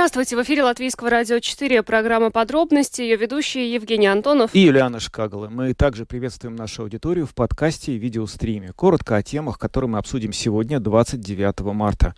Здравствуйте, в эфире Латвийского радио 4, программа «Подробности», ее ведущие Евгений Антонов и Юлиана Шкагала. Мы также приветствуем нашу аудиторию в подкасте и видеостриме. Коротко о темах, которые мы обсудим сегодня, 29 марта.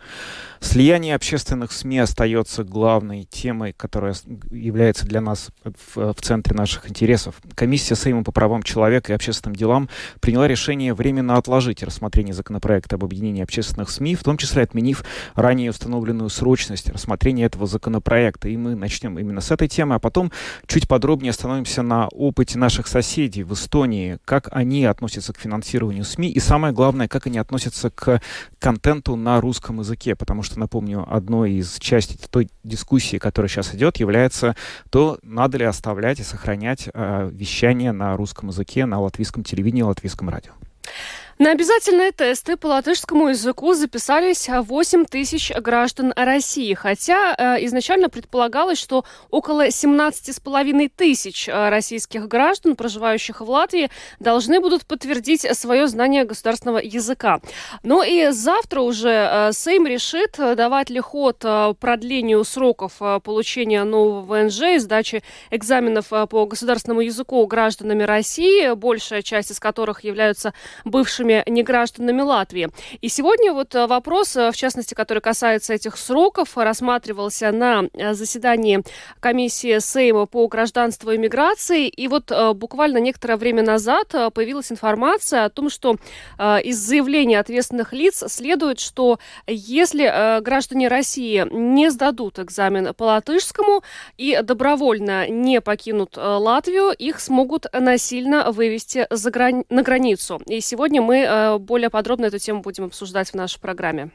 Слияние общественных СМИ остается главной темой, которая является для нас в, в центре наших интересов. Комиссия Сейма по правам человека и общественным делам приняла решение временно отложить рассмотрение законопроекта об объединении общественных СМИ, в том числе отменив ранее установленную срочность рассмотрения этого законопроекта. И мы начнем именно с этой темы, а потом чуть подробнее остановимся на опыте наших соседей в Эстонии, как они относятся к финансированию СМИ и самое главное, как они относятся к контенту на русском языке, потому что, напомню, одной из частей той дискуссии, которая сейчас идет, является то, надо ли оставлять и сохранять э, вещание на русском языке, на латвийском телевидении, латвийском радио. На обязательные тесты по латышскому языку записались 8 тысяч граждан России, хотя э, изначально предполагалось, что около 17,5 тысяч э, российских граждан, проживающих в Латвии, должны будут подтвердить свое знание государственного языка. Ну и завтра уже э, Сейм решит, давать ли ход э, продлению сроков э, получения нового ВНЖ и сдачи экзаменов э, по государственному языку гражданами России, большая часть из которых являются бывшими бывшими негражданами Латвии. И сегодня вот э, вопрос, э, в частности, который касается этих сроков, рассматривался на э, заседании комиссии Сейма по гражданству и миграции. И вот буквально некоторое время назад появилась информация о том, что из заявления ответственных лиц следует, что если граждане России не сдадут экзамен по латышскому и добровольно не покинут Латвию, их смогут насильно вывести за грани- на границу. И сегодня мы мы э, более подробно эту тему будем обсуждать в нашей программе.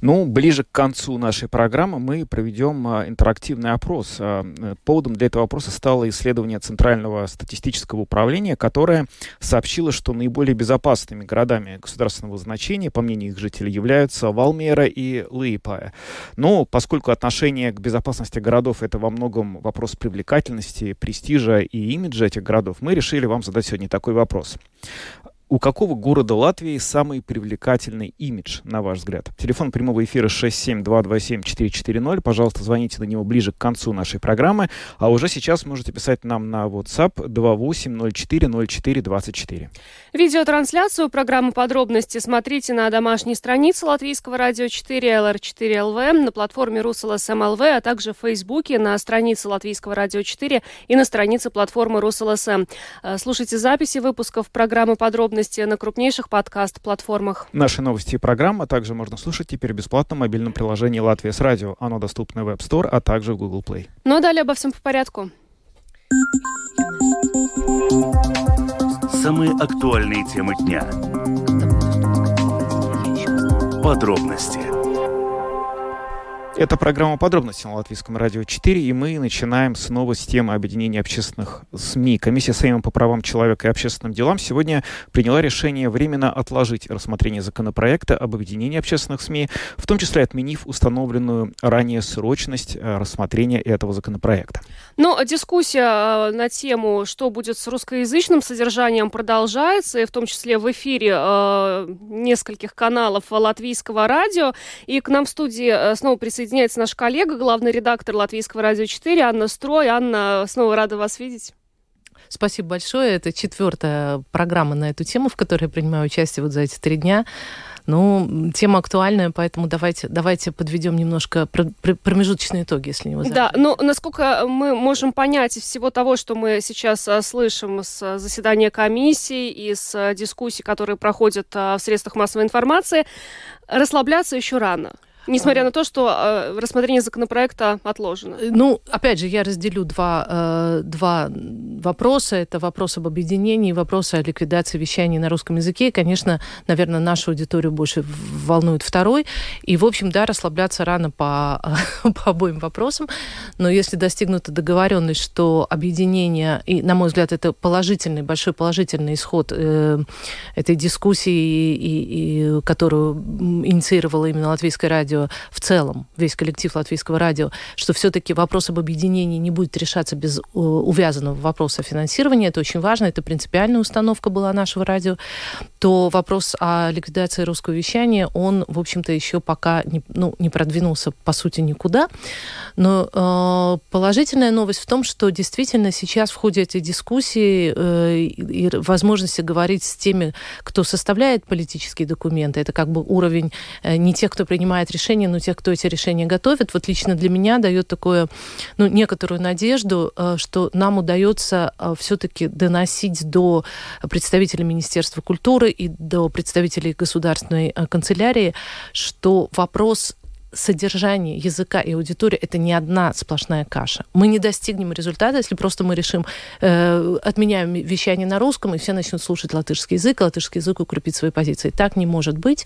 Ну, ближе к концу нашей программы мы проведем а, интерактивный опрос. Э, поводом для этого опроса стало исследование Центрального статистического управления, которое сообщило, что наиболее безопасными городами государственного значения, по мнению их жителей, являются Валмера и Лейпая. Но поскольку отношение к безопасности городов это во многом вопрос привлекательности, престижа и имиджа этих городов, мы решили вам задать сегодня такой вопрос. У какого города Латвии самый привлекательный имидж, на ваш взгляд? Телефон прямого эфира 67227-440. Пожалуйста, звоните на него ближе к концу нашей программы. А уже сейчас можете писать нам на WhatsApp 28040424. Видеотрансляцию программы «Подробности» смотрите на домашней странице Латвийского радио 4 LR4LV, на платформе RusLSM.lv, а также в Фейсбуке, на странице Латвийского радио 4 и на странице платформы RusLSM. Э, слушайте записи выпусков программы «Подробности» подробности на крупнейших подкаст-платформах. Наши новости и программы также можно слушать теперь бесплатно в мобильном приложении «Latvijas Radio». Оно доступно в App Store, а также в Google Play. Ну а далее обо всем по порядку. Самые актуальные темы дня. Подробности это программа «Подробности» на Латвийском радио 4, и мы начинаем снова с темы объединения общественных СМИ. Комиссия Сейма по правам человека и общественным делам сегодня приняла решение временно отложить рассмотрение законопроекта об объединении общественных СМИ, в том числе отменив установленную ранее срочность э, рассмотрения этого законопроекта. Но дискуссия э, на тему, что будет с русскоязычным содержанием, продолжается, и в том числе в эфире э, нескольких каналов латвийского радио. И к нам в студии снова присоединяется присоединяется наш коллега, главный редактор Латвийского радио 4, Анна Строй. Анна, снова рада вас видеть. Спасибо большое. Это четвертая программа на эту тему, в которой я принимаю участие вот за эти три дня. Ну, тема актуальная, поэтому давайте, давайте подведем немножко промежуточные итоги, если не возражаете. Да, ну, насколько мы можем понять из всего того, что мы сейчас а, слышим с заседания комиссии и с дискуссий, которые проходят а, в средствах массовой информации, расслабляться еще рано. Несмотря на то, что э, рассмотрение законопроекта отложено. Э, ну, опять же, я разделю два, э, два вопроса. Это вопрос об объединении, вопрос о ликвидации вещания на русском языке. И, конечно, наверное, нашу аудиторию больше волнует второй. И, в общем, да, расслабляться рано по, по обоим вопросам. Но если достигнута договоренность, что объединение, и, на мой взгляд, это положительный, большой положительный исход э, этой дискуссии, и, и, которую инициировала именно Латвийское радио, радио в целом, весь коллектив латвийского радио, что все-таки вопрос об объединении не будет решаться без увязанного вопроса финансирования. Это очень важно, это принципиальная установка была нашего радио. То вопрос о ликвидации русского вещания, он, в общем-то, еще пока не, ну, не продвинулся, по сути, никуда. Но э, положительная новость в том, что действительно сейчас в ходе этой дискуссии э, и возможности говорить с теми, кто составляет политические документы, это как бы уровень э, не тех, кто принимает решения, но тех, кто эти решения готовит, вот лично для меня дает такое, ну, некоторую надежду, э, что нам удается э, все-таки доносить до представителей Министерства культуры и до представителей государственной э, канцелярии, что вопрос содержание языка и аудитории это не одна сплошная каша. Мы не достигнем результата, если просто мы решим, э, отменяем вещание на русском, и все начнут слушать латышский язык, латышский язык укрепит свои позиции. Так не может быть.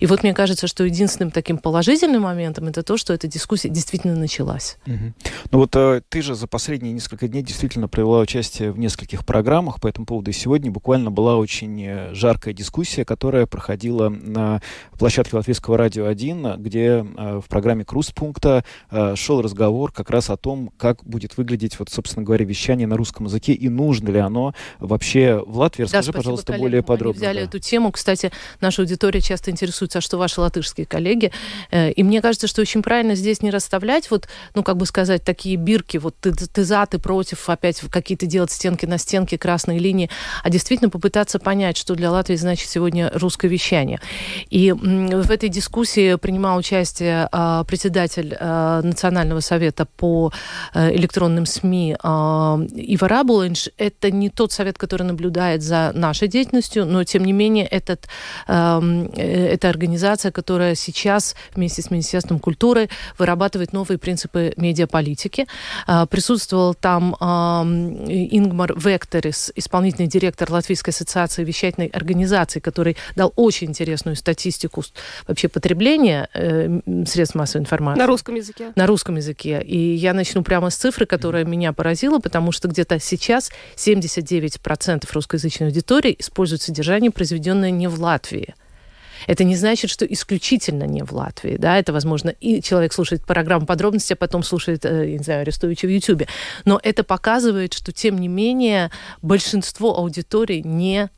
И вот мне кажется, что единственным таким положительным моментом это то, что эта дискуссия действительно началась. Угу. Ну вот э, ты же за последние несколько дней действительно провела участие в нескольких программах по этому поводу. И сегодня буквально была очень э, жаркая дискуссия, которая проходила на площадке Латвийского радио 1, где э, в программе «Круз-пункта» э, шел разговор как раз о том, как будет выглядеть, вот, собственно говоря, вещание на русском языке и нужно ли оно вообще в Латвии. Расскажи, да, пожалуйста, коллегам. более подробно. Они взяли да. эту тему. Кстати, наша аудитория часто интересуется, а что ваши латышские коллеги. Э, и мне кажется, что очень правильно здесь не расставлять, вот, ну, как бы сказать, такие бирки, вот ты, ты за, ты против, опять какие-то делать стенки на стенке, красные линии, а действительно попытаться понять, что для Латвии значит сегодня русское вещание. И в этой дискуссии принимал участие Э, председатель э, Национального совета по э, электронным СМИ Ива Рабулинш. Это не тот совет, который наблюдает за нашей деятельностью, но тем не менее этот, эм, это организация, которая сейчас вместе с Министерством культуры вырабатывает новые принципы медиаполитики. Присутствовал там эм, Ингмар Векторис, исполнительный директор Латвийской ассоциации вещательной организации, который дал очень интересную статистику вообще потребления средств массовой информации. На русском языке. На русском языке. И я начну прямо с цифры, которая mm-hmm. меня поразила, потому что где-то сейчас 79% русскоязычной аудитории используют содержание, произведенное не в Латвии. Это не значит, что исключительно не в Латвии. Да? Это, возможно, и человек слушает программу подробности, а потом слушает, э, не знаю, Арестовича в Ютьюбе. Но это показывает, что, тем не менее, большинство аудитории не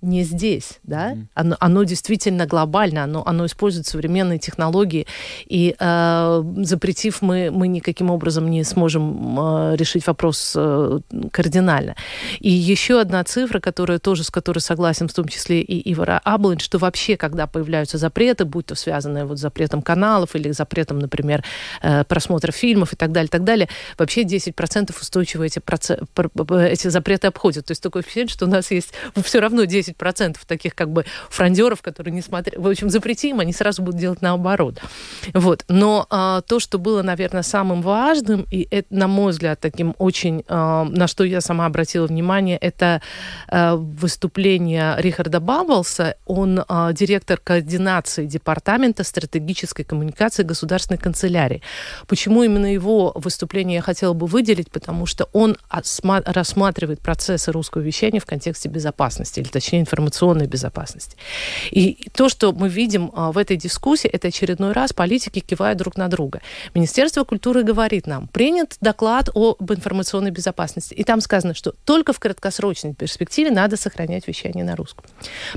не здесь, да, mm-hmm. оно, оно действительно глобально, оно, оно использует современные технологии, и э, запретив мы, мы никаким образом не сможем э, решить вопрос э, кардинально. И еще одна цифра, которая тоже, с которой согласен в том числе и Ивара Аблин, что вообще, когда появляются запреты, будь то связанные вот с запретом каналов или запретом, например, э, просмотра фильмов и так далее, так далее, вообще 10% устойчиво эти, проц... эти запреты обходят. То есть такое впечатление, что у нас есть все равно 10 10% таких как бы фрондеров, которые не смотрят. В общем, запретим, они сразу будут делать наоборот. Вот. Но а, то, что было, наверное, самым важным, и это, на мой взгляд, таким очень, а, на что я сама обратила внимание, это а, выступление Рихарда Бабблса. Он а, директор координации Департамента стратегической коммуникации Государственной канцелярии. Почему именно его выступление я хотела бы выделить? Потому что он рассматривает процессы русского вещания в контексте безопасности, или точнее информационной безопасности. И то, что мы видим а, в этой дискуссии, это очередной раз политики кивают друг на друга. Министерство культуры говорит нам, принят доклад об информационной безопасности. И там сказано, что только в краткосрочной перспективе надо сохранять вещание на русском.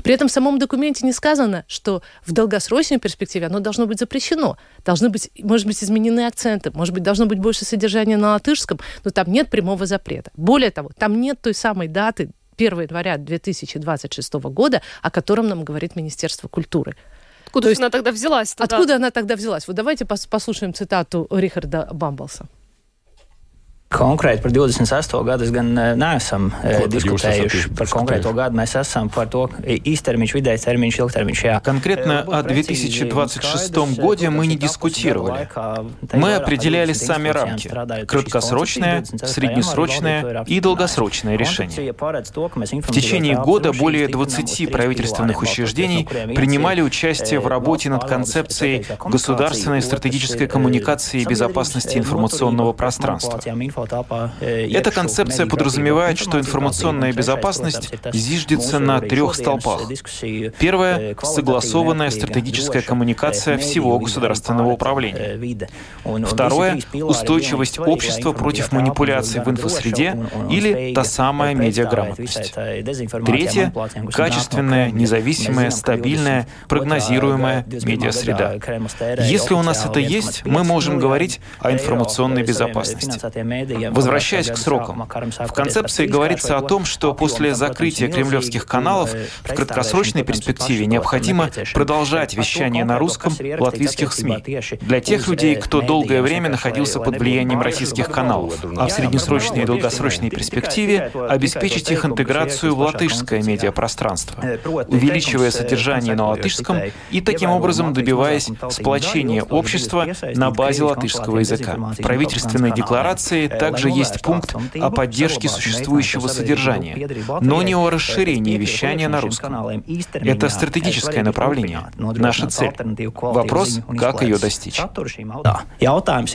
При этом в самом документе не сказано, что в долгосрочной перспективе оно должно быть запрещено. Должны быть, может быть, изменены акценты, может быть, должно быть больше содержания на латышском, но там нет прямого запрета. Более того, там нет той самой даты 1 января 2026 года, о котором нам говорит Министерство культуры. Откуда есть, она тогда взялась? Тогда? Откуда она тогда взялась? Вот давайте послушаем цитату Рихарда Бамблса. Konkrēti par 28. gadu gan neesam Ko diskutējuši. Par konkrēto gadu mēs esam par to īstermiņš, vidējais termiņš, ilgtermiņš. Jā. Конкретно о 2026 году мы не дискутировали. Мы определяли сами рамки. Краткосрочное, среднесрочное и долгосрочное решение. В течение года более 20 правительственных учреждений принимали участие в работе над концепцией государственной стратегической коммуникации и безопасности информационного пространства. Эта концепция подразумевает, что информационная безопасность зиждется на трех столпах. Первое — согласованная стратегическая коммуникация всего государственного управления. Второе — устойчивость общества против манипуляций в инфосреде или та самая медиаграмотность. Третье — качественная, независимая, стабильная, прогнозируемая медиасреда. Если у нас это есть, мы можем говорить о информационной безопасности. Возвращаясь к срокам, в концепции говорится о том, что после закрытия кремлевских каналов в краткосрочной перспективе необходимо продолжать вещание на русском латвийских СМИ. для тех людей, кто долгое время находился под влиянием российских каналов, а в среднесрочной и долгосрочной перспективе обеспечить их интеграцию в латышское медиапространство, увеличивая содержание на латышском и таким образом добиваясь сплочения общества на базе латышского языка. В правительственной декларации также есть пункт о поддержке существующего содержания, но не о расширении вещания на русском. Это стратегическое направление, наша цель. Вопрос, как ее достичь. Jautājums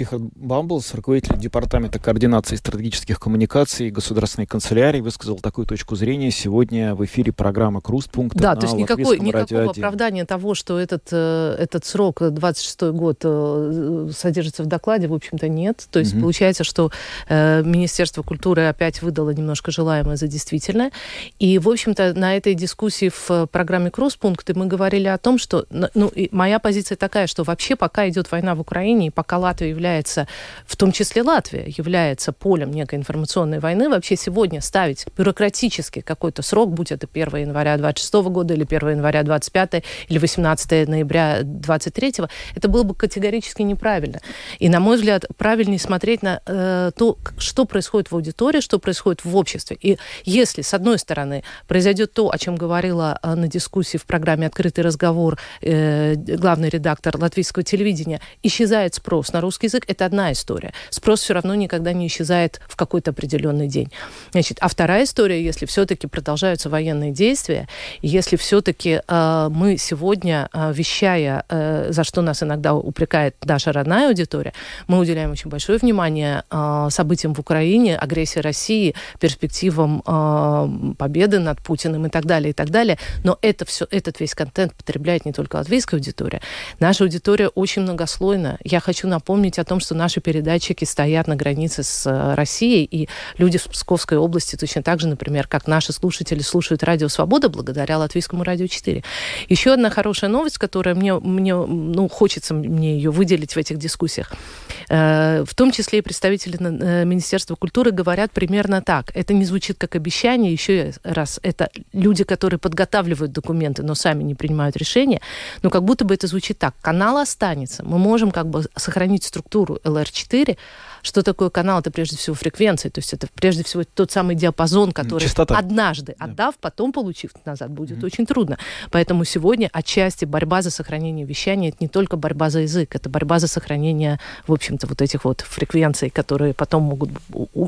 Рихард Бамблс, руководитель Департамента координации стратегических коммуникаций Государственной канцелярии, высказал такую точку зрения сегодня в эфире программы «Крустпункт» Да, то есть никакой, никакого оправдания того, что этот, э, этот срок, 26 год, э, содержится в докладе, в общем-то, нет. То есть угу. получается, что э, Министерство культуры опять выдало немножко желаемое за действительное. И, в общем-то, на этой дискуссии в программе «Крустпункты» мы говорили о том, что... Ну, моя позиция такая, что вообще пока идет война в Украине, и пока Латвия является, в том числе Латвия, является полем некой информационной войны, вообще сегодня ставить бюрократически какой-то срок, будь это 1 января 26 года или 1 января 25 или 18 ноября 23, это было бы категорически неправильно. И, на мой взгляд, правильнее смотреть на э, то, что происходит в аудитории, что происходит в обществе. И если, с одной стороны, произойдет то, о чем говорила э, на дискуссии в программе «Открытый разговор» э, главный редактор латвийского телевидения, исчезает спрос на русский язык, это одна история. Спрос все равно никогда не исчезает в какой-то определенный день. Значит, а вторая история, если все-таки продолжаются военные действия, если все-таки э, мы сегодня, э, вещая, э, за что нас иногда упрекает наша родная аудитория, мы уделяем очень большое внимание э, событиям в Украине, агрессии России, перспективам э, победы над Путиным и так далее, и так далее. Но это все, этот весь контент потребляет не только латвийская аудитория. Наша аудитория очень многослойная. Я хочу напомнить о том, что наши передатчики стоят на границе с э, Россией, и люди в Псковской области точно так же, например, как наши слушатели слушают радио «Свобода» благодаря Латвийскому радио 4. Еще одна хорошая новость, которая мне, мне ну, хочется мне ее выделить в этих дискуссиях. Э, в том числе и представители э, Министерства культуры говорят примерно так. Это не звучит как обещание, еще раз, это люди, которые подготавливают документы, но сами не принимают решения, но как будто бы это звучит так. Канал останется, мы можем как бы сохранить структуру структуру LR4, что такое канал? Это прежде всего фреквенция, то есть это прежде всего тот самый диапазон, который Частота. однажды отдав, потом получив назад, будет mm-hmm. очень трудно. Поэтому сегодня отчасти борьба за сохранение вещания это не только борьба за язык, это борьба за сохранение, в общем-то, вот этих вот фреквенций, которые потом могут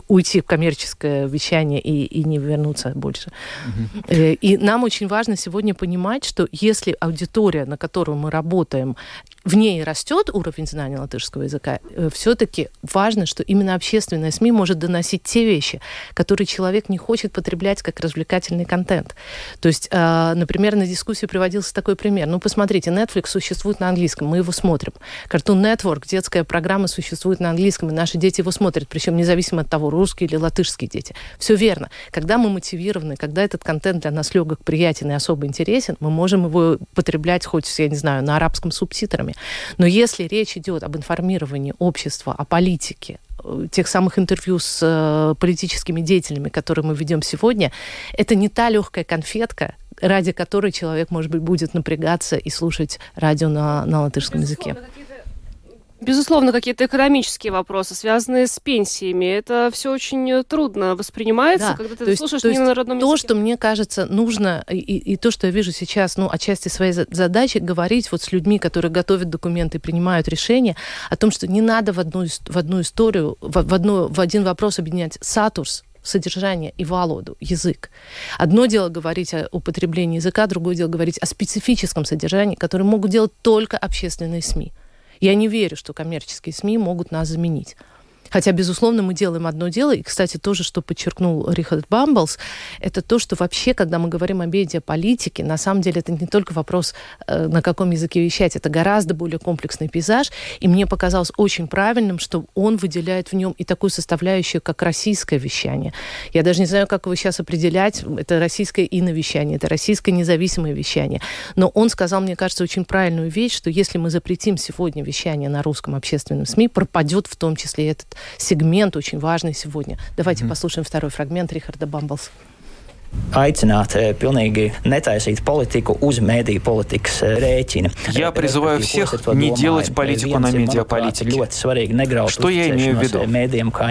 уйти в коммерческое вещание и, и не вернуться больше. Mm-hmm. И нам очень важно сегодня понимать, что если аудитория, на которую мы работаем, в ней растет уровень знания латышского языка, э, все-таки важно важно, что именно общественная СМИ может доносить те вещи, которые человек не хочет потреблять как развлекательный контент. То есть, э, например, на дискуссии приводился такой пример. Ну, посмотрите, Netflix существует на английском, мы его смотрим. Cartoon Network, детская программа существует на английском, и наши дети его смотрят, причем независимо от того, русские или латышские дети. Все верно. Когда мы мотивированы, когда этот контент для нас легок, приятен и особо интересен, мы можем его потреблять хоть, я не знаю, на арабском субтитрами. Но если речь идет об информировании общества, о политике, Э, тех самых интервью с э, политическими деятелями, которые мы ведем сегодня, это не та легкая конфетка, ради которой человек, может быть, будет напрягаться и слушать радио на, на латышском языке. Безусловно, какие-то экономические вопросы, связанные с пенсиями. Это все очень трудно воспринимается, да. когда ты то слушаешь есть, не на родном то, языке. То, что мне кажется нужно, и, и то, что я вижу сейчас, ну, отчасти своей задачи, говорить вот с людьми, которые готовят документы, принимают решения, о том, что не надо в одну, в одну историю, в, в, одну, в один вопрос объединять сатурс, содержание и володу, язык. Одно дело говорить о употреблении языка, другое дело говорить о специфическом содержании, которое могут делать только общественные СМИ. Я не верю, что коммерческие СМИ могут нас заменить. Хотя, безусловно, мы делаем одно дело. И, кстати, тоже, что подчеркнул Рихард Бамблс, это то, что вообще, когда мы говорим о медиаполитике, на самом деле это не только вопрос, э, на каком языке вещать, это гораздо более комплексный пейзаж. И мне показалось очень правильным, что он выделяет в нем и такую составляющую, как российское вещание. Я даже не знаю, как его сейчас определять. Это российское иновещание, это российское независимое вещание. Но он сказал, мне кажется, очень правильную вещь, что если мы запретим сегодня вещание на русском общественном СМИ, пропадет в том числе этот сегмент очень важный сегодня. Давайте mm-hmm. послушаем второй фрагмент Рихарда Бамблса. Aicināt pilnīgi netaisīt politiku uz медиа politikas рēķina. Я призываю всех не делать политику на медиаполитике. Что я имею в виду?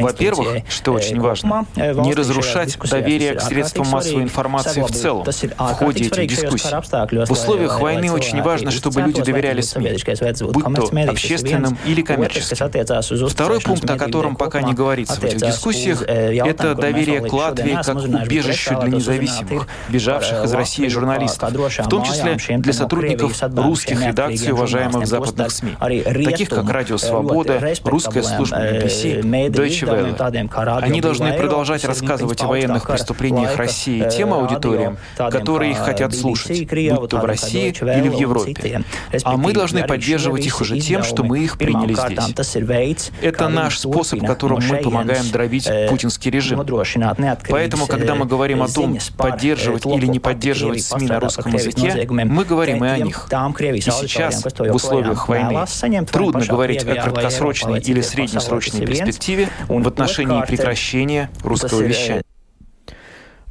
Во-первых, что очень важно, не разрушать доверие к средствам массовой информации в целом в ходе этих дискуссий. В условиях войны очень важно, чтобы люди доверяли СМИ, будь то общественным или коммерческим. Второй пункт, о котором пока не говорится в этих дискуссиях, это доверие к Латвии как убежищу для независимости независимых, бежавших из России журналистов, в том числе для сотрудников русских редакций уважаемых западных СМИ, таких как Радио Свобода, русская служба BBC, Deutsche Welle. Они должны продолжать рассказывать о военных преступлениях России тем аудиториям, которые их хотят слушать, будь то в России или в Европе. А мы должны поддерживать их уже тем, что мы их приняли здесь. Это наш способ, которым мы помогаем дробить путинский режим. Поэтому, когда мы говорим о том, поддерживать или не поддерживать СМИ на русском языке, мы говорим и о них. И сейчас, в условиях войны, трудно говорить о краткосрочной или среднесрочной перспективе в отношении прекращения русского вещания.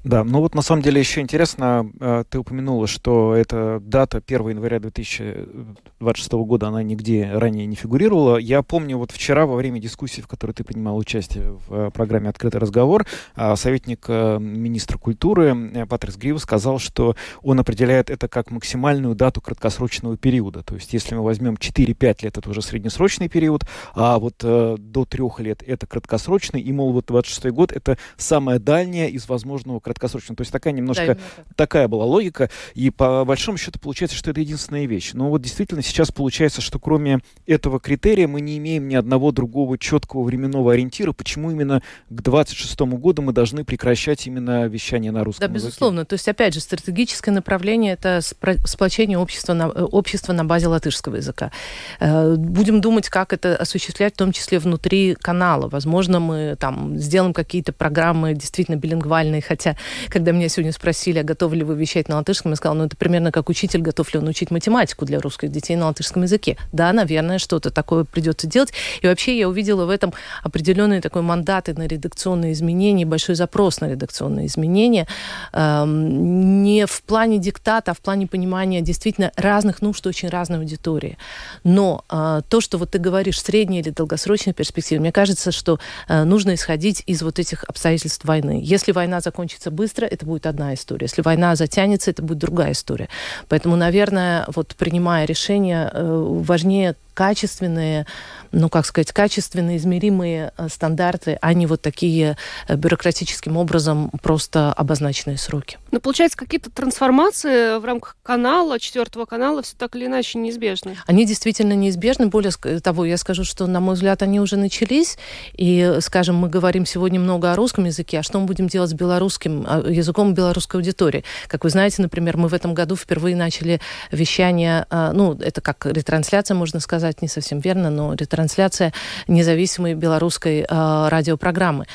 Да, ну вот на самом деле еще интересно, э, ты упомянула, что эта дата 1 января 2026 года, она нигде ранее не фигурировала. Я помню, вот вчера во время дискуссии, в которой ты принимал участие в э, программе «Открытый разговор», а, советник э, министра культуры Патрис Грив сказал, что он определяет это как максимальную дату краткосрочного периода. То есть если мы возьмем 4-5 лет, это уже среднесрочный период, а вот до 3 лет это краткосрочный, и, мол, вот 26 год это самая дальняя из возможного краткосрочно. То есть такая немножко да, такая была логика. И по большому счету получается, что это единственная вещь. Но вот действительно сейчас получается, что кроме этого критерия мы не имеем ни одного другого четкого временного ориентира, почему именно к 26 году мы должны прекращать именно вещание на русском Да, языке. безусловно. То есть, опять же, стратегическое направление — это сплочение общества на, э, общества на базе латышского языка. Э, будем думать, как это осуществлять, в том числе внутри канала. Возможно, мы там сделаем какие-то программы действительно билингвальные, хотя когда меня сегодня спросили, а готовы ли вы вещать на латышском, я сказала, ну это примерно как учитель, готов ли он учить математику для русских детей на латышском языке. Да, наверное, что-то такое придется делать. И вообще я увидела в этом определенные такой мандаты на редакционные изменения, большой запрос на редакционные изменения. Эм, не в плане диктата, а в плане понимания действительно разных нужд очень разной аудитории. Но э, то, что вот ты говоришь, средняя или долгосрочная перспектива, мне кажется, что э, нужно исходить из вот этих обстоятельств войны. Если война закончится закончится быстро, это будет одна история. Если война затянется, это будет другая история. Поэтому, наверное, вот принимая решение, э, важнее качественные, ну, как сказать, качественные, измеримые э, стандарты, а не вот такие э, бюрократическим образом просто обозначенные сроки. Ну, получается, какие-то трансформации в рамках канала, четвертого канала, все так или иначе неизбежны? Они действительно неизбежны. Более того, я скажу, что, на мой взгляд, они уже начались. И, скажем, мы говорим сегодня много о русском языке, а что мы будем делать с белорусским а, языком белорусской аудитории? Как вы знаете, например, мы в этом году впервые начали вещание, а, ну, это как ретрансляция, можно сказать, не совсем верно, но ретрансляция независимой белорусской э, радиопрограммы.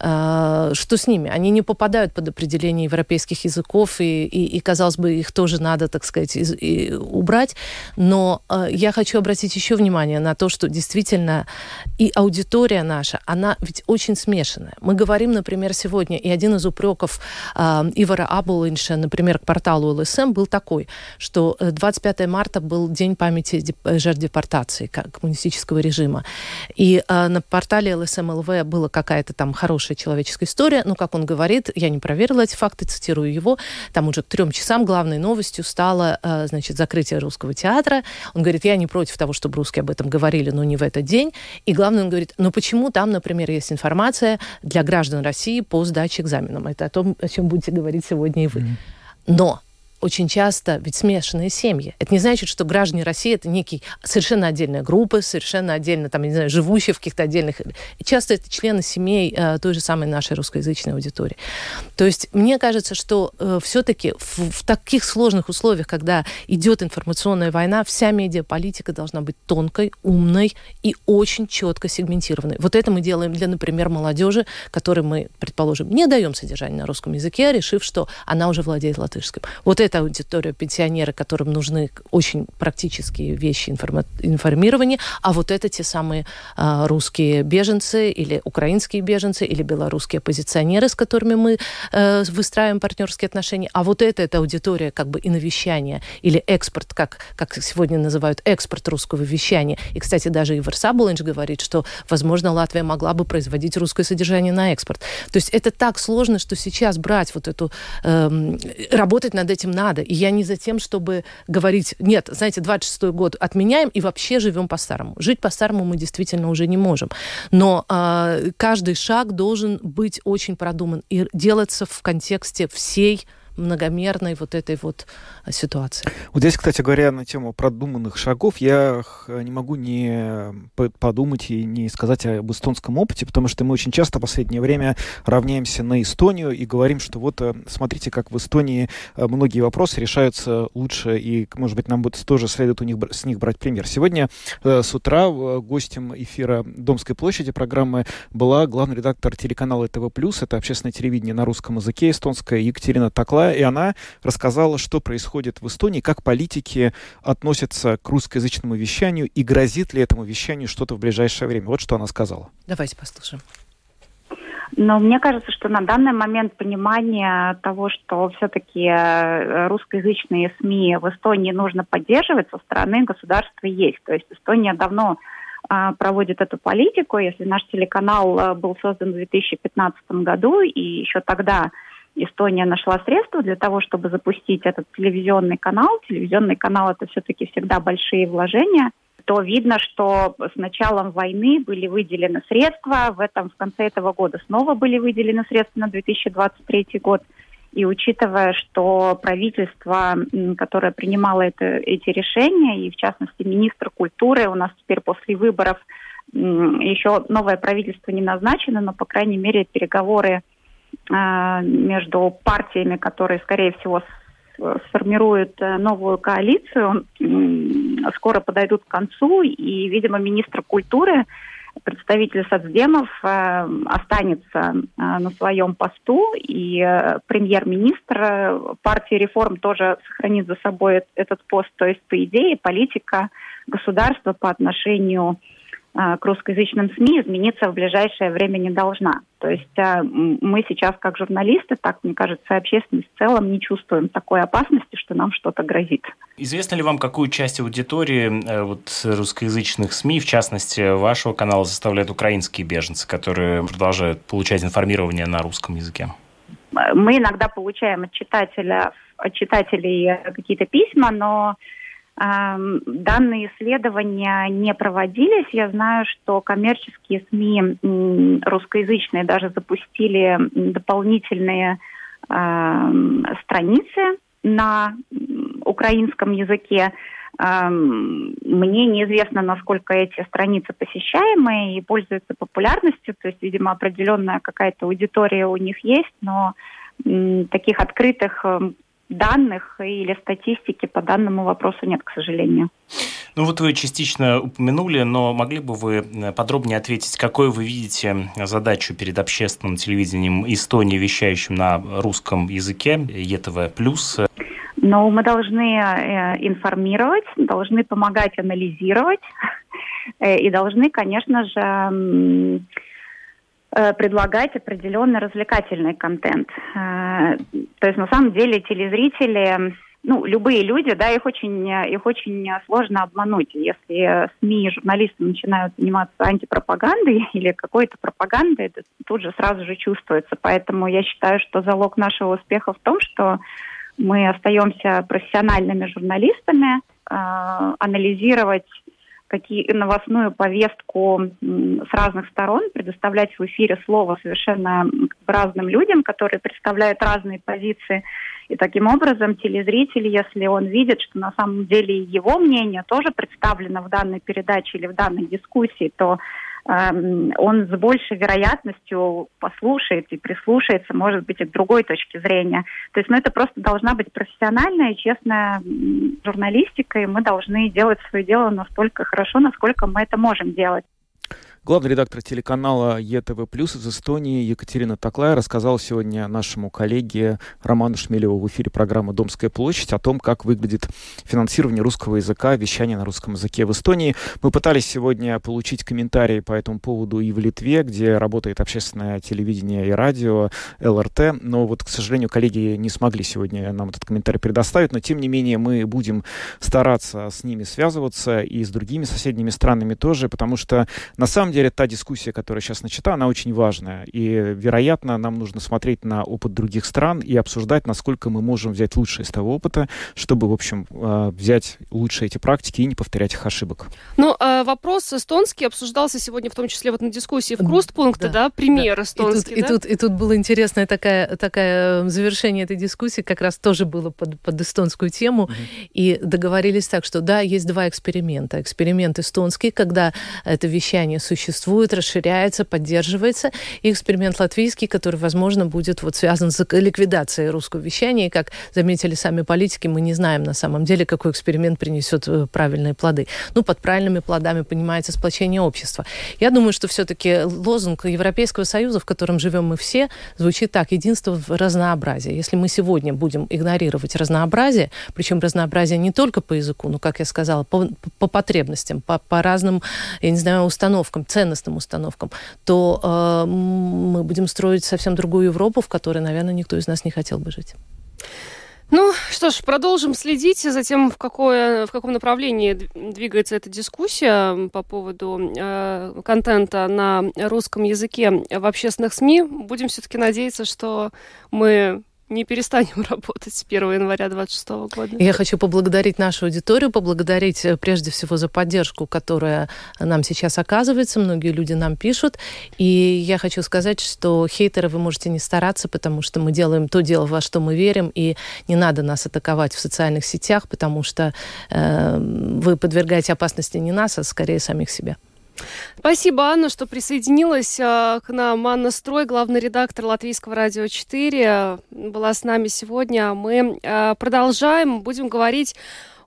Э, что с ними? Они не попадают под определение европейских языков, и, и, и казалось бы, их тоже надо, так сказать, из, и, убрать. Но э, я хочу обратить еще внимание на то, что действительно и аудитория наша, она ведь очень смешанная. Мы говорим, например, сегодня, и один из упреков э, Ивара Абулинша, например, к порталу ЛСМ был такой, что 25 марта был день памяти жертв депортации оккупации коммунистического режима. И э, на портале ЛСМЛВ была какая-то там хорошая человеческая история, но, как он говорит, я не проверила эти факты, цитирую его, там уже к трем часам главной новостью стало, э, значит, закрытие русского театра. Он говорит, я не против того, чтобы русские об этом говорили, но не в этот день. И главное, он говорит, ну почему там, например, есть информация для граждан России по сдаче экзаменам? Это о том, о чем будете говорить сегодня и вы. Но очень часто ведь смешанные семьи. Это не значит, что граждане России это некий совершенно отдельная группа, совершенно отдельно, там, не знаю, живущие в каких-то отдельных... Часто это члены семей э, той же самой нашей русскоязычной аудитории. То есть мне кажется, что э, все-таки в, в таких сложных условиях, когда идет информационная война, вся медиаполитика должна быть тонкой, умной и очень четко сегментированной. Вот это мы делаем для, например, молодежи, которой мы, предположим, не даем содержание на русском языке, решив, что она уже владеет латышским. Вот эта аудитория пенсионеры, которым нужны очень практические вещи информа- информирования, а вот это те самые э, русские беженцы или украинские беженцы или белорусские оппозиционеры, с которыми мы э, выстраиваем партнерские отношения, а вот это, это аудитория как бы и навещания или экспорт, как, как сегодня называют экспорт русского вещания. И, кстати, даже Ивар Сабулинч говорит, что, возможно, Латвия могла бы производить русское содержание на экспорт. То есть это так сложно, что сейчас брать вот эту, эм, работать над этим надо. И я не за тем, чтобы говорить, нет, знаете, 26-й год отменяем и вообще живем по-старому. Жить по-старому мы действительно уже не можем. Но э, каждый шаг должен быть очень продуман и делаться в контексте всей многомерной вот этой вот ситуации. Вот здесь, кстати говоря, на тему продуманных шагов, я не могу не подумать и не сказать об эстонском опыте, потому что мы очень часто в последнее время равняемся на Эстонию и говорим, что вот э, смотрите, как в Эстонии э, многие вопросы решаются лучше, и, может быть, нам будет тоже следует у них, с них брать пример. Сегодня э, с утра гостем эфира Домской площади программы была главный редактор телеканала ТВ+, это общественное телевидение на русском языке эстонское, Екатерина Такла, была, и она рассказала, что происходит в Эстонии, как политики относятся к русскоязычному вещанию и грозит ли этому вещанию что-то в ближайшее время. Вот что она сказала. Давайте послушаем. Но мне кажется, что на данный момент понимание того, что все-таки э, русскоязычные СМИ в Эстонии нужно поддерживать со стороны государства есть. То есть Эстония давно а, проводит эту политику. Если наш телеканал э, был создан в 2015 году, и еще тогда Эстония нашла средства для того, чтобы запустить этот телевизионный канал. Телевизионный канал это все-таки всегда большие вложения то видно, что с началом войны были выделены средства, в этом в конце этого года снова были выделены средства на 2023 год. И учитывая, что правительство, которое принимало это, эти решения, и в частности министр культуры, у нас теперь после выборов еще новое правительство не назначено, но, по крайней мере, переговоры между партиями, которые, скорее всего, сформируют э, новую коалицию, скоро подойдут к концу, и, видимо, министр культуры, представитель соцдемов э, останется на своем посту, и премьер-министр партии реформ тоже сохранит за собой этот пост. То есть, по идее, политика государства по отношению к русскоязычным СМИ измениться в ближайшее время не должна. То есть а, мы сейчас, как журналисты, так, мне кажется, общественность в целом не чувствуем такой опасности, что нам что-то грозит. Известно ли вам, какую часть аудитории э, вот, русскоязычных СМИ, в частности, вашего канала, составляют украинские беженцы, которые продолжают получать информирование на русском языке? Мы иногда получаем от читателя, от читателей какие-то письма, но Данные исследования не проводились. Я знаю, что коммерческие СМИ русскоязычные даже запустили дополнительные страницы на украинском языке. Мне неизвестно, насколько эти страницы посещаемые и пользуются популярностью. То есть, видимо, определенная какая-то аудитория у них есть, но таких открытых данных или статистики по данному вопросу нет, к сожалению. Ну вот вы частично упомянули, но могли бы вы э, подробнее ответить, какой вы видите задачу перед общественным телевидением Эстонии, вещающим на русском языке, ЕТВ+. Но мы должны э, информировать, должны помогать анализировать э, и должны, конечно же, Э, предлагать определенный развлекательный контент. Э, то есть на самом деле телезрители, ну, любые люди, да, их очень, их очень сложно обмануть. Если СМИ и журналисты начинают заниматься антипропагандой или какой-то пропагандой, это тут же сразу же чувствуется. Поэтому я считаю, что залог нашего успеха в том, что мы остаемся профессиональными журналистами, э, анализировать какие, новостную повестку с разных сторон, предоставлять в эфире слово совершенно разным людям, которые представляют разные позиции. И таким образом телезритель, если он видит, что на самом деле его мнение тоже представлено в данной передаче или в данной дискуссии, то он с большей вероятностью послушает и прислушается, может быть, и к другой точке зрения. То есть, ну, это просто должна быть профессиональная честная журналистика, и мы должны делать свое дело настолько хорошо, насколько мы это можем делать. Главный редактор телеканала ЕТВ Плюс из Эстонии Екатерина Таклая рассказала сегодня нашему коллеге Роману Шмелеву в эфире программы «Домская площадь» о том, как выглядит финансирование русского языка, вещание на русском языке в Эстонии. Мы пытались сегодня получить комментарии по этому поводу и в Литве, где работает общественное телевидение и радио ЛРТ, но вот, к сожалению, коллеги не смогли сегодня нам этот комментарий предоставить, но тем не менее мы будем стараться с ними связываться и с другими соседними странами тоже, потому что на самом самом деле та дискуссия, которая сейчас начата, она очень важная. И, вероятно, нам нужно смотреть на опыт других стран и обсуждать, насколько мы можем взять лучшее из того опыта, чтобы, в общем, э, взять лучшие эти практики и не повторять их ошибок. Ну, а вопрос эстонский обсуждался сегодня в том числе вот на дискуссии в Крустпункте, да, да пример да. эстонский. И тут, да? и, тут, и тут было интересное такое, такое завершение этой дискуссии, как раз тоже было под, под эстонскую тему, угу. и договорились так, что да, есть два эксперимента. Эксперимент эстонский, когда это вещание существует существует, расширяется, поддерживается. И эксперимент латвийский, который, возможно, будет вот связан с ликвидацией русского вещания. И, как заметили сами политики, мы не знаем на самом деле, какой эксперимент принесет э, правильные плоды. Ну, под правильными плодами понимается сплочение общества. Я думаю, что все-таки лозунг Европейского Союза, в котором живем мы все, звучит так. Единство в разнообразии. Если мы сегодня будем игнорировать разнообразие, причем разнообразие не только по языку, но, как я сказала, по, по потребностям, по, по разным, я не знаю, установкам, ценностным установкам, то э, мы будем строить совсем другую Европу, в которой, наверное, никто из нас не хотел бы жить. Ну что ж, продолжим следить за тем, в, какое, в каком направлении двигается эта дискуссия по поводу э, контента на русском языке в общественных СМИ. Будем все-таки надеяться, что мы не перестанем работать с 1 января 2026 года. Я хочу поблагодарить нашу аудиторию, поблагодарить э, прежде всего за поддержку, которая нам сейчас оказывается. Многие люди нам пишут. И я хочу сказать, что хейтеры вы можете не стараться, потому что мы делаем то дело, во что мы верим, и не надо нас атаковать в социальных сетях, потому что э, вы подвергаете опасности не нас, а скорее самих себя. Спасибо, Анна, что присоединилась а, к нам. Анна Строй, главный редактор Латвийского радио 4, была с нами сегодня. Мы а, продолжаем, будем говорить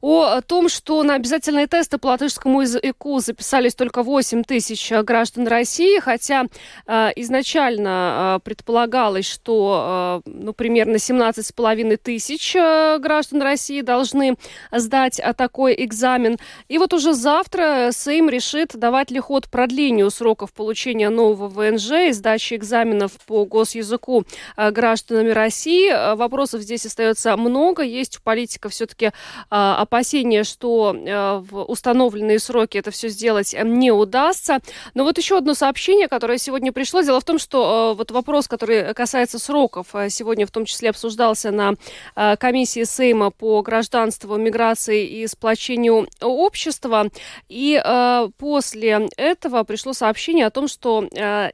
о том, что на обязательные тесты по латышскому языку записались только 8 тысяч граждан России, хотя э, изначально э, предполагалось, что, э, ну, примерно 17,5 тысяч э, граждан России должны сдать э, такой экзамен. И вот уже завтра Сейм решит, давать ли ход продлению сроков получения нового ВНЖ и сдачи экзаменов по госязыку э, гражданами России. Э, вопросов здесь остается много. Есть у политиков все-таки э, опасения, что э, в установленные сроки это все сделать э, не удастся. Но вот еще одно сообщение, которое сегодня пришло. Дело в том, что э, вот вопрос, который касается сроков, сегодня в том числе обсуждался на комиссии Сейма по гражданству, миграции и сплочению общества. И после этого пришло сообщение о том, что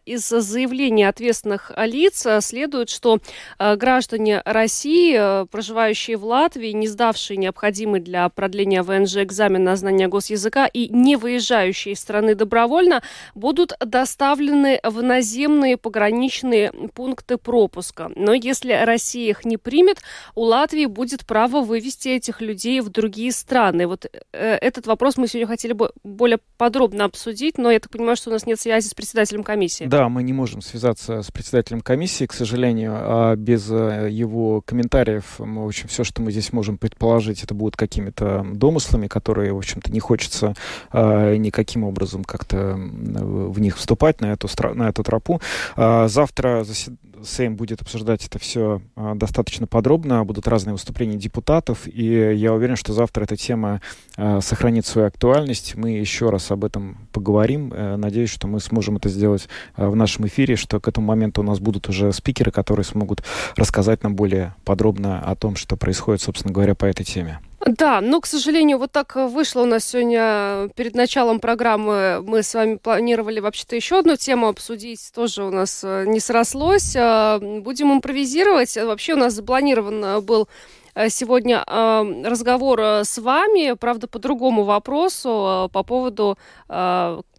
из заявления ответственных лиц следует, что граждане России, проживающие в Латвии, не сдавшие необходимый для продления ВНЖ экзамена на знание госязыка и не выезжающие из страны добровольно будут доставлены в наземные пограничные пункты пропуска. Но если Россия их не примет, у Латвии будет право вывести этих людей в другие страны. Вот э, этот вопрос мы сегодня хотели бы более подробно обсудить, но я так понимаю, что у нас нет связи с председателем комиссии. Да, мы не можем связаться с председателем комиссии, к сожалению, а без э, его комментариев, в общем, все, что мы здесь можем предположить, это будут какими-то какими-то домыслами, которые, в общем-то, не хочется э, никаким образом как-то в них вступать, на эту, на эту тропу. Э, завтра засед... Сейм будет обсуждать это все э, достаточно подробно, будут разные выступления депутатов, и я уверен, что завтра эта тема э, сохранит свою актуальность. Мы еще раз об этом поговорим. Э, надеюсь, что мы сможем это сделать э, в нашем эфире, что к этому моменту у нас будут уже спикеры, которые смогут рассказать нам более подробно о том, что происходит, собственно говоря, по этой теме. Да, но, к сожалению, вот так вышло у нас сегодня перед началом программы. Мы с вами планировали вообще-то еще одну тему обсудить, тоже у нас э, не срослось. Э, будем импровизировать. Вообще у нас запланирован был э, сегодня разговор с вами, правда, по другому вопросу, по поводу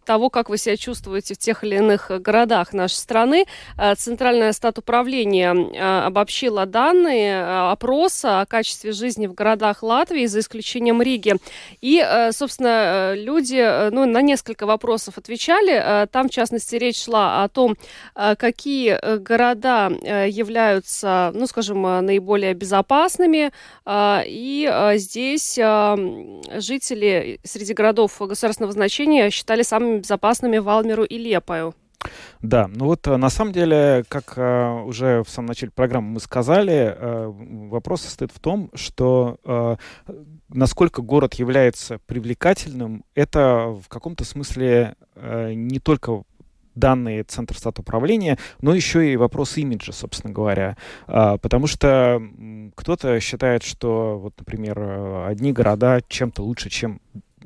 того, как вы себя чувствуете в тех или иных городах нашей страны. Э, Центральное статуправление э, обобщило данные э, опроса о качестве жизни в городах Латвии, за исключением Риги. И, собственно, люди ну, на несколько вопросов отвечали. Там, в частности, речь шла о том, какие города являются, ну, скажем, наиболее безопасными. И здесь жители среди городов государственного значения считали самыми безопасными Валмеру и Лепаю. Да, ну вот э, на самом деле, как э, уже в самом начале программы мы сказали, э, вопрос состоит в том, что э, насколько город является привлекательным, это в каком-то смысле э, не только данные Центра стат управления, но еще и вопрос имиджа, собственно говоря. А, потому что кто-то считает, что, вот, например, э, одни города чем-то лучше, чем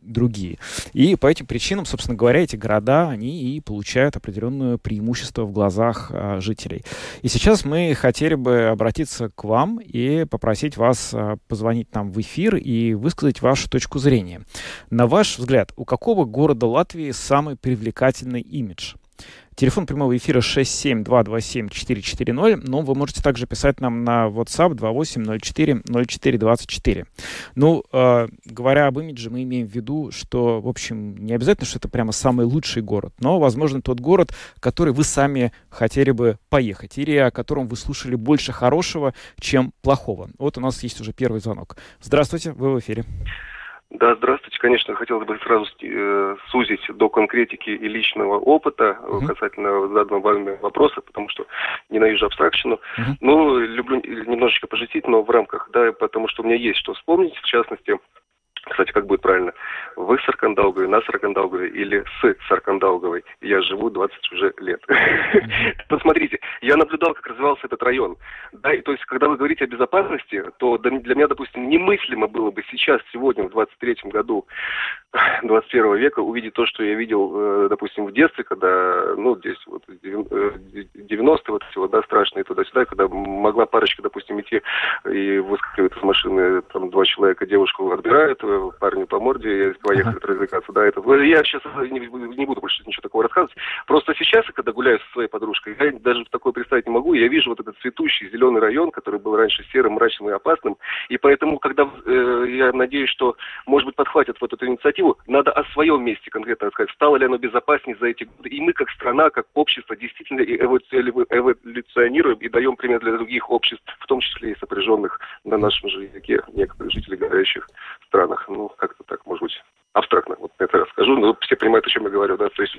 другие. И по этим причинам, собственно говоря, эти города, они и получают определенное преимущество в глазах а, жителей. И сейчас мы хотели бы обратиться к вам и попросить вас а, позвонить нам в эфир и высказать вашу точку зрения. На ваш взгляд, у какого города Латвии самый привлекательный имидж? Телефон прямого эфира 67227-440, но вы можете также писать нам на WhatsApp 2804-0424. Ну, э, говоря об имидже, мы имеем в виду, что, в общем, не обязательно, что это прямо самый лучший город, но, возможно, тот город, который вы сами хотели бы поехать, или о котором вы слушали больше хорошего, чем плохого. Вот у нас есть уже первый звонок. Здравствуйте, вы в эфире. Да, здравствуйте. Конечно, хотелось бы сразу э, сузить до конкретики и личного опыта uh-huh. касательно заданного вами вопроса, потому что ненавижу абстракшену. Uh-huh. Ну, люблю немножечко пожитить, но в рамках, да, потому что у меня есть что вспомнить, в частности, кстати, как будет правильно? Вы Саркандауговой, на Саркандауговой или с Саркандауговой? Я живу 20 уже лет. Посмотрите, я наблюдал, как развивался этот район. Да, и, то есть, когда вы говорите о безопасности, то для меня, допустим, немыслимо было бы сейчас, сегодня, в 23 году 21 века, увидеть то, что я видел, э, допустим, в детстве, когда, ну, здесь вот 90-е вот эти вот, да, страшные туда-сюда, когда могла парочка, допустим, идти и выскакивает из машины, там, два человека девушку отбирают, э, парню по морде, поехали ага. развлекаться. Да, это... Я сейчас не, не буду больше ничего такого рассказывать. Просто сейчас, когда гуляю со своей подружкой, я даже такое представить не могу. Я вижу вот этот цветущий зеленый район, который был раньше серым, мрачным и опасным. И поэтому, когда э, я надеюсь, что, может быть, подхватят вот эту инициативу, надо о своем месте конкретно рассказать. Стало ли оно безопаснее за эти годы? И мы, как страна, как общество, действительно эволюционируем и даем пример для других обществ, в том числе и сопряженных на нашем же языке некоторых жителей говорящих странах ну, как-то так, может быть, абстрактно вот это расскажу, но все понимают, о чем я говорю, да, то есть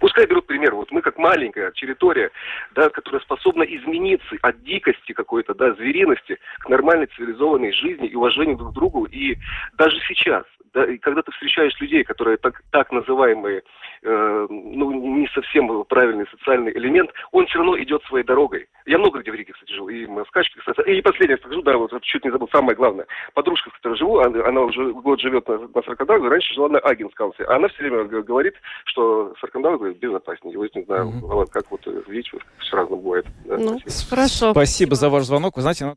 пускай берут пример, вот мы как маленькая территория, да, которая способна измениться от дикости какой-то, да, звериности к нормальной цивилизованной жизни и уважению друг к другу, и даже сейчас, да, и когда ты встречаешь людей, которые так, так называемые, э, ну, не совсем правильный социальный элемент, он все равно идет своей дорогой. Я много где в Риге, кстати, жил, и в Москачке, кстати, и последнее скажу, да, вот чуть не забыл, самое главное. Подружка, с которой живу, она, она уже год живет на, на Саркандауге, раньше жила на Агинскалсе. Она все время говорит, что Саркандауге безопаснее. Вот не знаю, mm-hmm. как вот видите, все разно бывает. Да, ну, спасибо. хорошо. Спасибо за ваш звонок. Вы знаете,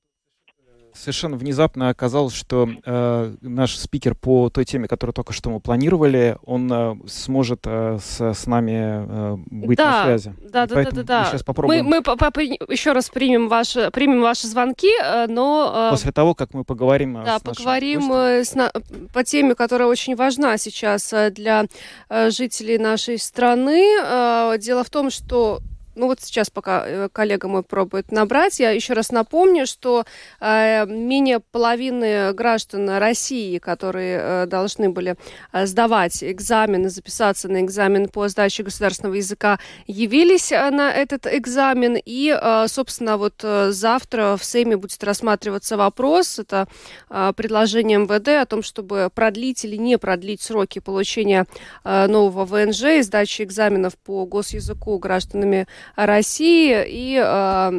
совершенно внезапно оказалось, что э, наш спикер по той теме, которую только что мы планировали, он э, сможет э, с, с нами э, быть да, на связи. Да, да, да, да, да. Мы сейчас попробуем. Мы, мы по, по, еще раз примем ваши, примем ваши звонки, э, но... Э, После того, как мы поговорим да, с поговорим э, с, на, по теме, которая очень важна сейчас э, для э, жителей нашей страны. Э, дело в том, что ну вот сейчас, пока э, коллега мой пробует набрать, я еще раз напомню, что э, менее половины граждан России, которые э, должны были э, сдавать экзамены, записаться на экзамен по сдаче государственного языка, явились э, на этот экзамен. И, э, собственно, вот э, завтра в Сейме будет рассматриваться вопрос, это э, предложение МВД о том, чтобы продлить или не продлить сроки получения э, нового ВНЖ и сдачи экзаменов по госязыку гражданами России. И э,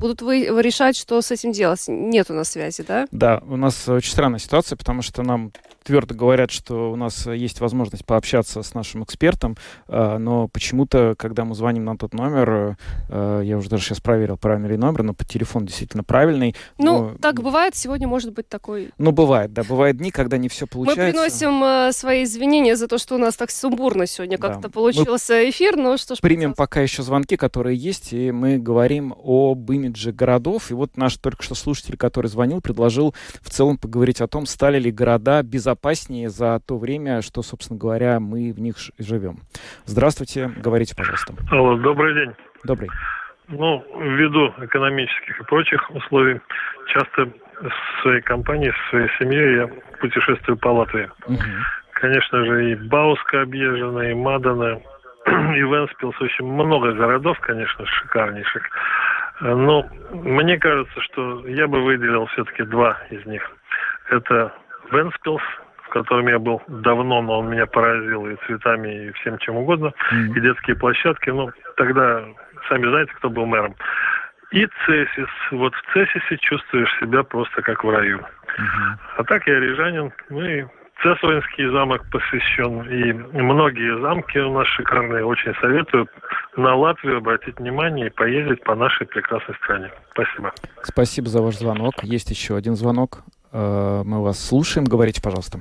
будут вы решать, что с этим делать. Нет у нас связи, да? Да, у нас очень странная ситуация, потому что нам твердо говорят, что у нас есть возможность пообщаться с нашим экспертом, э, но почему-то, когда мы звоним на тот номер, э, я уже даже сейчас проверил, правильный ли номер, но по телефону действительно правильный. Ну, но... так бывает, сегодня может быть такой... Ну, бывает, да, бывают дни, когда не все получается. Мы приносим э, свои извинения за то, что у нас так сумбурно сегодня да. как-то получился мы эфир, но что ж... Примем пока еще звонки, которые есть, и мы говорим об имидже городов, и вот наш только что слушатель, который звонил, предложил в целом поговорить о том, стали ли города безопаснее за то время, что, собственно говоря, мы в них живем. Здравствуйте, говорите, пожалуйста. Алло, добрый день. Добрый. Ну, ввиду экономических и прочих условий, часто с своей компанией, с своей семьей я путешествую по Латвии. Угу. Конечно же, и Бауска объезжена, и Мадана, и Венспилс, общем, много городов, конечно, шикарнейших. Но мне кажется, что я бы выделил все-таки два из них. Это Венспилс, в котором я был давно, но он меня поразил и цветами, и всем чем угодно, mm-hmm. и детские площадки. Ну, тогда сами знаете, кто был мэром. И Цесис. Вот в Цесисе чувствуешь себя просто как в раю. Uh-huh. А так я рижанин. Ну и Цесвинский замок посвящен. И многие замки у нас шикарные. Очень советую на Латвию обратить внимание и поездить по нашей прекрасной стране. Спасибо. Спасибо за ваш звонок. Есть еще один звонок. Э, мы вас слушаем. Говорите, пожалуйста.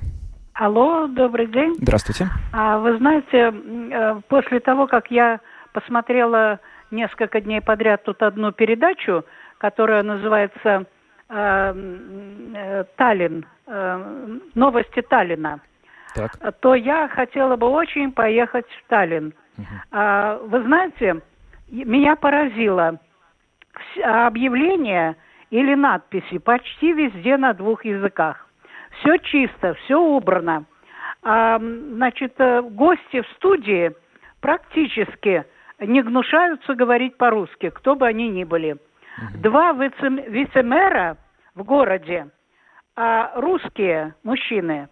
Алло, добрый день. Здравствуйте. А, вы знаете, э, после того, как я посмотрела несколько дней подряд тут одну передачу, которая называется э, э, Таллин, э, новости Таллина, так. то я хотела бы очень поехать в Таллин. Угу. А, вы знаете, меня поразило объявление или надписи почти везде на двух языках. Все чисто, все убрано. А, значит, э, гости в студии практически не гнушаются говорить по-русски, кто бы они ни были. Два вице- вице-мэра в городе, а русские мужчины,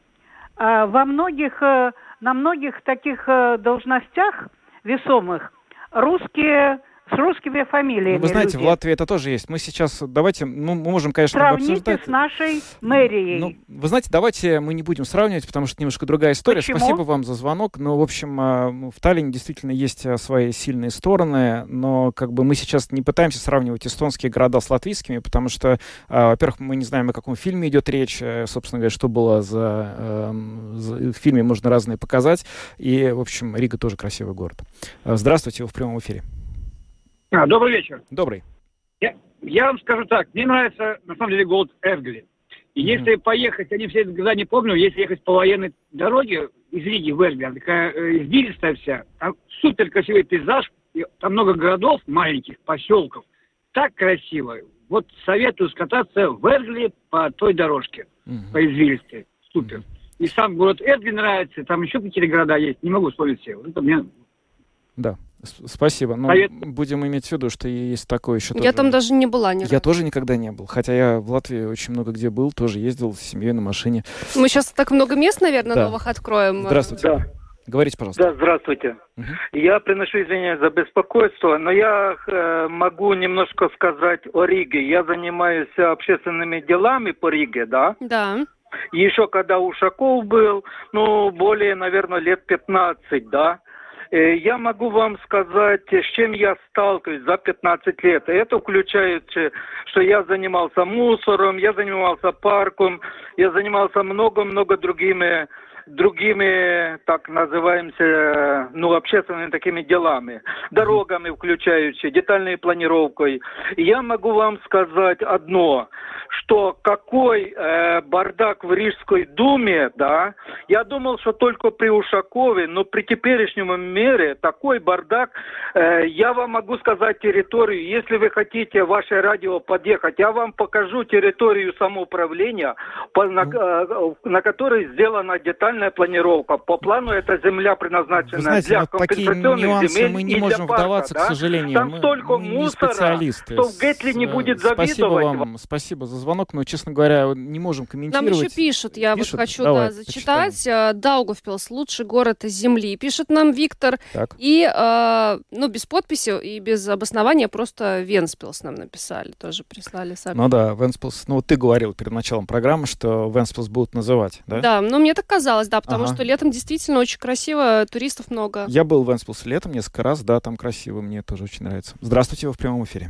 а во многих, э, на многих таких э, должностях весомых русские с русскими фамилиями. Ну, вы знаете, люди. в Латвии это тоже есть. Мы сейчас, давайте, ну, мы можем, конечно, Сравните обсуждать. с нашей мэрией. Ну, вы знаете, давайте мы не будем сравнивать, потому что немножко другая история. Почему? Спасибо вам за звонок. Но, в общем, а, в Таллине действительно есть а, свои сильные стороны, но как бы мы сейчас не пытаемся сравнивать эстонские города с латвийскими, потому что, а, во-первых, мы не знаем, о каком фильме идет речь, э, собственно говоря, что было за, эм, за... В фильме можно разные показать. И, в общем, Рига тоже красивый город. Здравствуйте, вы в прямом эфире. А, добрый вечер. Добрый. Я, я вам скажу так, мне нравится, на самом деле, город Эвгли. И mm-hmm. если поехать, они все года не помню, если ехать по военной дороге из Риги в Эвгли, такая э, извилистая вся, там супер красивый пейзаж, там много городов маленьких, поселков. Так красиво. Вот советую скататься в Эвгли по той дорожке, mm-hmm. по извилистой. Супер. Mm-hmm. И сам город Эвгли нравится, там еще какие-то города есть, не могу вспомнить все. Это мне да. Спасибо. Ну, Совет... будем иметь в виду, что есть такое еще. Я тоже... там даже не была ни Я тоже никогда не был. Хотя я в Латвии очень много где был, тоже ездил с семьей на машине. Мы сейчас так много мест, наверное, да. новых откроем. Здравствуйте. Да. Говорите, пожалуйста. Да, здравствуйте. Угу. Я приношу извинения за беспокойство, но я э, могу немножко сказать о Риге. Я занимаюсь общественными делами по Риге, да? Да. Еще когда Ушаков был, ну, более, наверное, лет 15, да? Э, я могу вам сказать, с чем я сталкиваюсь за 15 лет. Это включает, э, что я занимался мусором, я занимался парком, я занимался много-много другими другими, так называемся, ну, общественными такими делами, дорогами включающие, детальной планировкой. Я могу вам сказать одно, что какой э, бардак в Рижской думе, да, я думал, что только при Ушакове, но при теперешнем мере такой бардак, э, я вам могу сказать территорию, если вы хотите ваше радио подъехать, я вам покажу территорию самоуправления, по, на, э, на которой сделана детальная генеральная планировка. По плану эта земля предназначена знаете, для компенсационных земель мы не можем парка, вдаваться, да? к сожалению. Там мы, столько мы мусора, специалисты. что в Гетли не будет завидовать. Спасибо вам, спасибо за звонок, но, честно говоря, не можем комментировать. Нам еще пишут, я пишут? вот хочу Давай, да, зачитать. Почитаем. Даугавпилс – лучший город земли, пишет нам Виктор. Так. И, э, ну, без подписи и без обоснования просто Венспилс нам написали, тоже прислали сообщение. Ну да, Венспилс, ну вот ты говорил перед началом программы, что Венспилс будут называть, да? Да, ну мне так казалось, да, потому ага. что летом действительно очень красиво, туристов много. Я был в Венспилс летом несколько раз, да, там красиво, мне тоже очень нравится. Здравствуйте, вы в прямом эфире.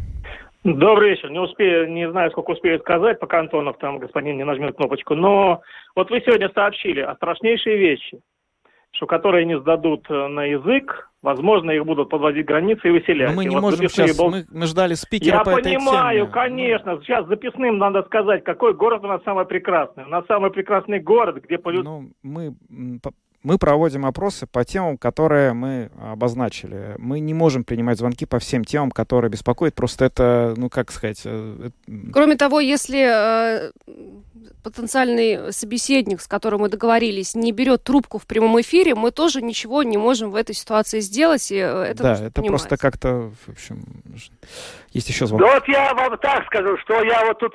Добрый вечер. Не успею, не знаю, сколько успею сказать, пока Антонов там господин не нажмет кнопочку. Но вот вы сегодня сообщили о страшнейшие вещи, что которые не сдадут э, на язык, возможно, их будут подводить границы и выселять. Но мы не вот можем сейчас, был... мы, мы ждали спикера Я по этой понимаю, теме. конечно. Сейчас записным надо сказать, какой город у нас самый прекрасный. У нас самый прекрасный город, где. Ну, мы мы проводим опросы по темам, которые мы обозначили. Мы не можем принимать звонки по всем темам, которые беспокоят. Просто это, ну, как сказать... Э, Кроме того, если э, потенциальный собеседник, с которым мы договорились, не берет трубку в прямом эфире, мы тоже ничего не можем в этой ситуации сделать, и э, это Да, это понимать. просто как-то, в общем, есть еще звонок. Да вот я вам так скажу, что я вот тут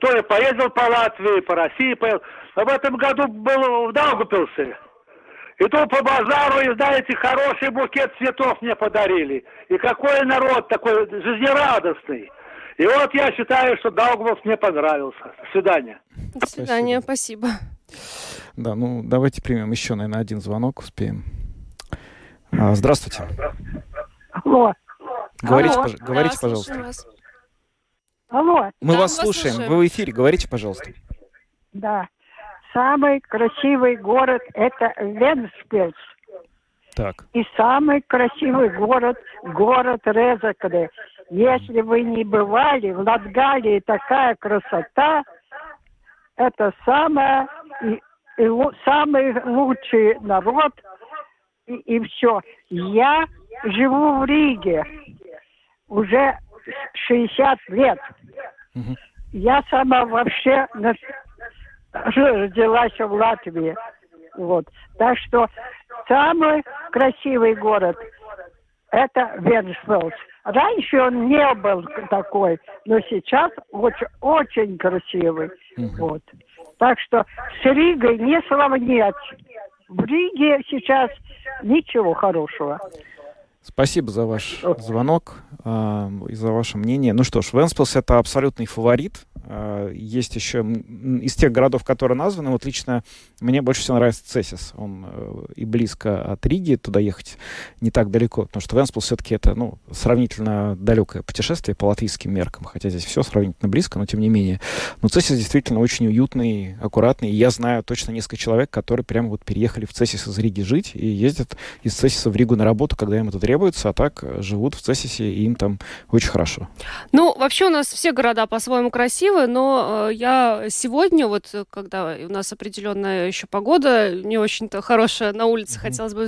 то я поездил по Латвии, по России, поездил. А в этом году был в Даугапилсе. И тут по базару, и знаете, хороший букет цветов мне подарили. И какой народ такой жизнерадостный. И вот я считаю, что Даугавпилс мне понравился. До свидания. До свидания, спасибо. Да, ну давайте примем еще, наверное, один звонок, успеем. А, здравствуйте. Алло. Говорите, Алло. Пож... говорите да, пожалуйста. Вас. Алло. Мы Да, вас мы вас слушаем. слушаем. Вы в эфире. Говорите, пожалуйста. Да. Самый красивый город – это Венспилс. Так. И самый красивый город – город Резекне. Если вы не бывали, в Латгалии такая красота. Это самое, и, и самый лучший народ. И, и все. Я живу в Риге уже 60 лет. Мгм. Я сама вообще родилась в Латвии. Вот. Так что самый красивый город это Венспилс. Раньше он не был такой, но сейчас очень, очень красивый. Вот. Так что с Ригой не сравнять. В Риге сейчас ничего хорошего. Спасибо за ваш звонок э, и за ваше мнение. Ну что ж, Венспилс это абсолютный фаворит. Э, есть еще из тех городов, которые названы, вот лично мне больше всего нравится Цесис. Он э, и близко от Риги, туда ехать не так далеко, потому что Венспилс все-таки это ну, сравнительно далекое путешествие по латвийским меркам, хотя здесь все сравнительно близко, но тем не менее. Но Цесис действительно очень уютный, аккуратный. Я знаю точно несколько человек, которые прямо вот переехали в Цесис из Риги жить и ездят из Цесиса в Ригу на работу, когда им это требуется, а так э, живут в Цесисе, и им там очень хорошо. Ну, вообще у нас все города по-своему красивы, но э, я сегодня, вот э, когда у нас определенная еще погода, не очень-то хорошая на улице, хотелось бы,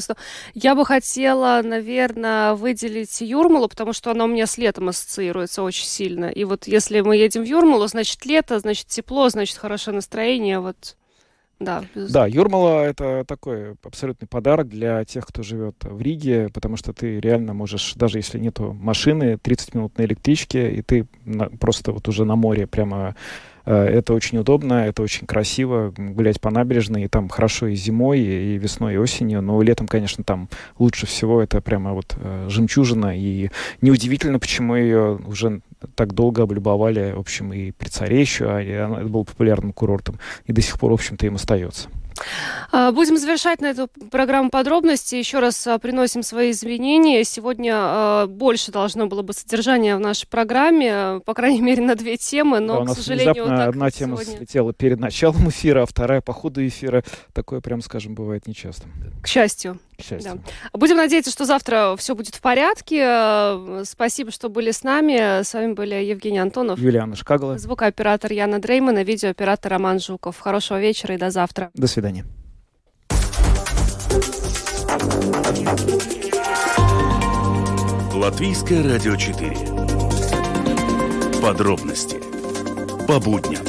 я бы хотела, наверное, выделить Юрмалу, потому что она у меня с летом ассоциируется очень сильно. И вот если мы едем в Юрмалу, значит лето, значит тепло, значит хорошее настроение, вот да, Да, Юрмала — это такой абсолютный подарок для тех, кто живет в Риге, потому что ты реально можешь, даже если нету машины, 30 минут на электричке, и ты на- просто вот уже на море прямо э, это очень удобно, это очень красиво, гулять по набережной, и там хорошо и зимой, и весной, и осенью, но летом, конечно, там лучше всего, это прямо вот э, жемчужина, и неудивительно, почему ее уже так долго облюбовали, в общем, и при царе еще, а и она- это был популярным курортом, и до сих пор, в общем-то, им остается. А, Будем завершать на эту программу подробности. Еще раз а, приносим свои извинения. Сегодня больше должно было бы содержания в нашей программе, по крайней мере, на две темы, но, Да, у к нас сожалению, внезапно так одна тема сегодня, слетела перед началом эфира, а вторая по ходу эфира. Такое, прям скажем, бывает нечасто. к счастью. К счастью. Да. Будем надеяться, что завтра все будет в порядке. А, Спасибо, что были с нами. С вами были Евгений Антонов, Юлиана Шкагала. звукооператор Яна Дреймана, видеооператор Роман Жуков. Хорошего вечера и до завтра. До свидания. Латвийское радио 4. Подробности по будням.